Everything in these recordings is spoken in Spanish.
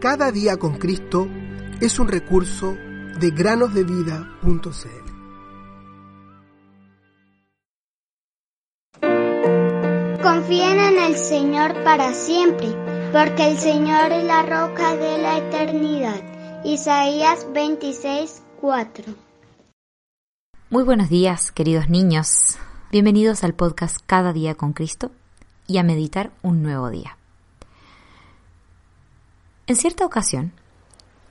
Cada día con Cristo es un recurso de granosdevida.cl. Confíen en el Señor para siempre, porque el Señor es la roca de la eternidad. Isaías 26, 4. Muy buenos días, queridos niños. Bienvenidos al podcast Cada día con Cristo y a meditar un nuevo día. En cierta ocasión,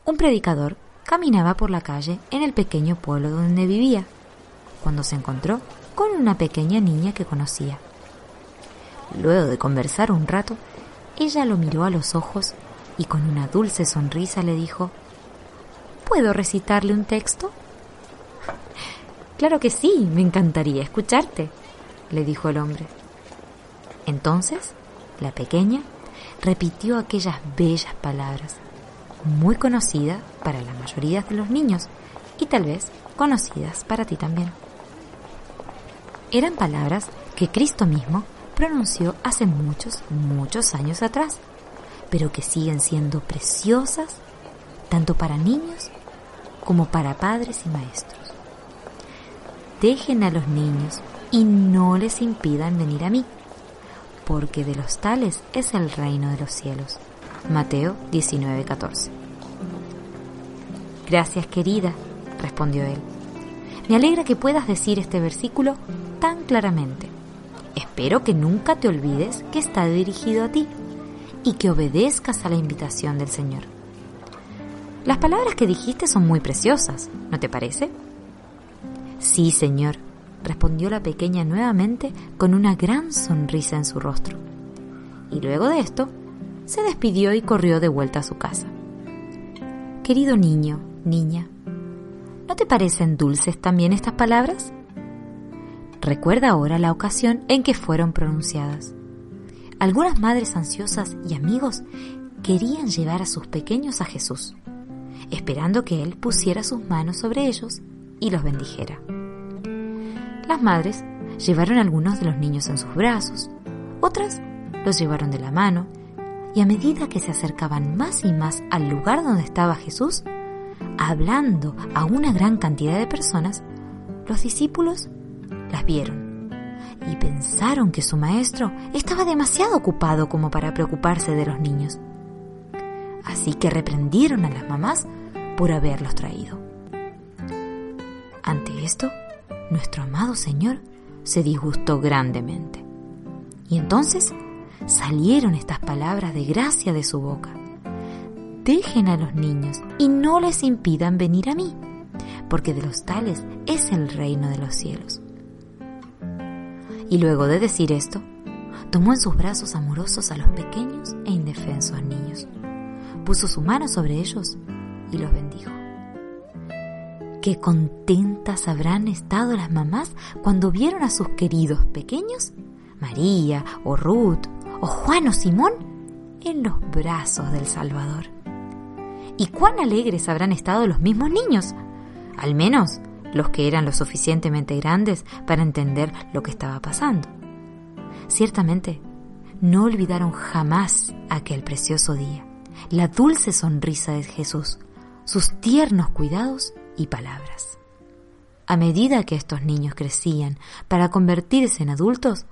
un predicador caminaba por la calle en el pequeño pueblo donde vivía, cuando se encontró con una pequeña niña que conocía. Luego de conversar un rato, ella lo miró a los ojos y con una dulce sonrisa le dijo, ¿Puedo recitarle un texto? Claro que sí, me encantaría escucharte, le dijo el hombre. Entonces, la pequeña repitió aquellas bellas palabras, muy conocidas para la mayoría de los niños y tal vez conocidas para ti también. Eran palabras que Cristo mismo pronunció hace muchos, muchos años atrás, pero que siguen siendo preciosas tanto para niños como para padres y maestros. Dejen a los niños y no les impidan venir a mí, porque de los tales es el reino de los cielos. Mateo 19:14. Gracias querida, respondió él. Me alegra que puedas decir este versículo tan claramente. Espero que nunca te olvides que está dirigido a ti y que obedezcas a la invitación del Señor. Las palabras que dijiste son muy preciosas, ¿no te parece? Sí, Señor, respondió la pequeña nuevamente con una gran sonrisa en su rostro. Y luego de esto, se despidió y corrió de vuelta a su casa. Querido niño, niña, ¿no te parecen dulces también estas palabras? Recuerda ahora la ocasión en que fueron pronunciadas. Algunas madres ansiosas y amigos querían llevar a sus pequeños a Jesús, esperando que Él pusiera sus manos sobre ellos y los bendijera. Las madres llevaron algunos de los niños en sus brazos, otras los llevaron de la mano, y a medida que se acercaban más y más al lugar donde estaba Jesús, hablando a una gran cantidad de personas, los discípulos las vieron y pensaron que su maestro estaba demasiado ocupado como para preocuparse de los niños. Así que reprendieron a las mamás por haberlos traído. Ante esto, nuestro amado Señor se disgustó grandemente. Y entonces salieron estas palabras de gracia de su boca. Dejen a los niños y no les impidan venir a mí, porque de los tales es el reino de los cielos. Y luego de decir esto, tomó en sus brazos amorosos a los pequeños e indefensos niños, puso su mano sobre ellos y los bendijo. Qué contentas habrán estado las mamás cuando vieron a sus queridos pequeños, María o Ruth o Juan o Simón, en los brazos del Salvador. Y cuán alegres habrán estado los mismos niños, al menos los que eran lo suficientemente grandes para entender lo que estaba pasando. Ciertamente, no olvidaron jamás aquel precioso día, la dulce sonrisa de Jesús, sus tiernos cuidados y palabras. A medida que estos niños crecían para convertirse en adultos,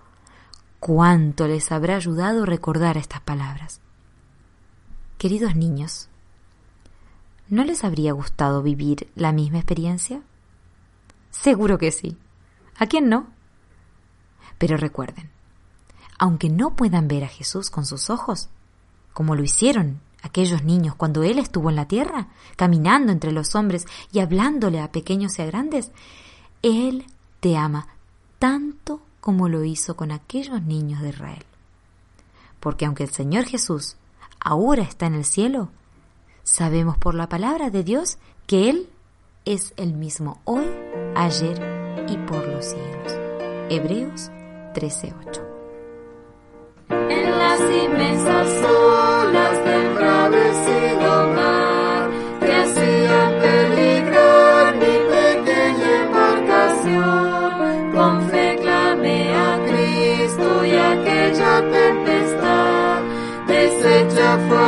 cuánto les habrá ayudado recordar estas palabras. Queridos niños, ¿no les habría gustado vivir la misma experiencia? Seguro que sí. ¿A quién no? Pero recuerden, aunque no puedan ver a Jesús con sus ojos, como lo hicieron aquellos niños cuando Él estuvo en la tierra, caminando entre los hombres y hablándole a pequeños y a grandes, Él te ama tanto como lo hizo con aquellos niños de Israel. Porque aunque el Señor Jesús ahora está en el cielo, sabemos por la palabra de Dios que Él es el mismo hoy, ayer y por los siglos. Hebreos 13:8. En las inmensas aquella tempestad deshecha fue